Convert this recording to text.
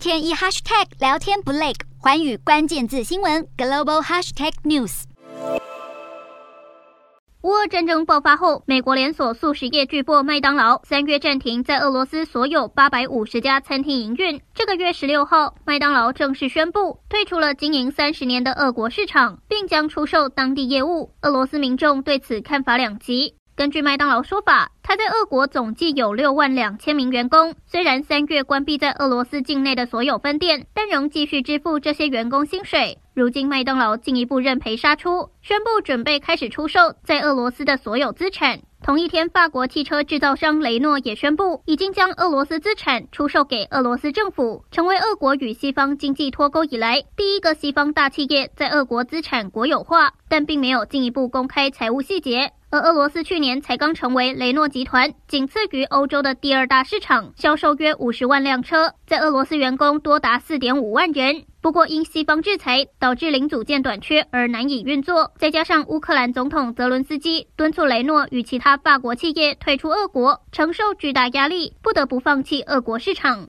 天一 hashtag 聊天不累，寰宇关键字新闻 global hashtag news。乌俄战争爆发后，美国连锁速食业巨擘麦当劳三月暂停在俄罗斯所有八百五十家餐厅营运。这个月十六号，麦当劳正式宣布退出了经营三十年的俄国市场，并将出售当地业务。俄罗斯民众对此看法两极。根据麦当劳说法，他在俄国总计有六万两千名员工。虽然三月关闭在俄罗斯境内的所有分店，但仍继续支付这些员工薪水。如今，麦当劳进一步认赔杀出，宣布准备开始出售在俄罗斯的所有资产。同一天，法国汽车制造商雷诺也宣布，已经将俄罗斯资产出售给俄罗斯政府，成为俄国与西方经济脱钩以来第一个西方大企业在俄国资产国有化，但并没有进一步公开财务细节。而俄罗斯去年才刚成为雷诺集团仅次于欧洲的第二大市场，销售约五十万辆车，在俄罗斯员工多达四点五万人。不过因西方制裁导致零组件短缺而难以运作，再加上乌克兰总统泽伦斯基敦促雷诺与其他法国企业退出俄国，承受巨大压力，不得不放弃俄国市场。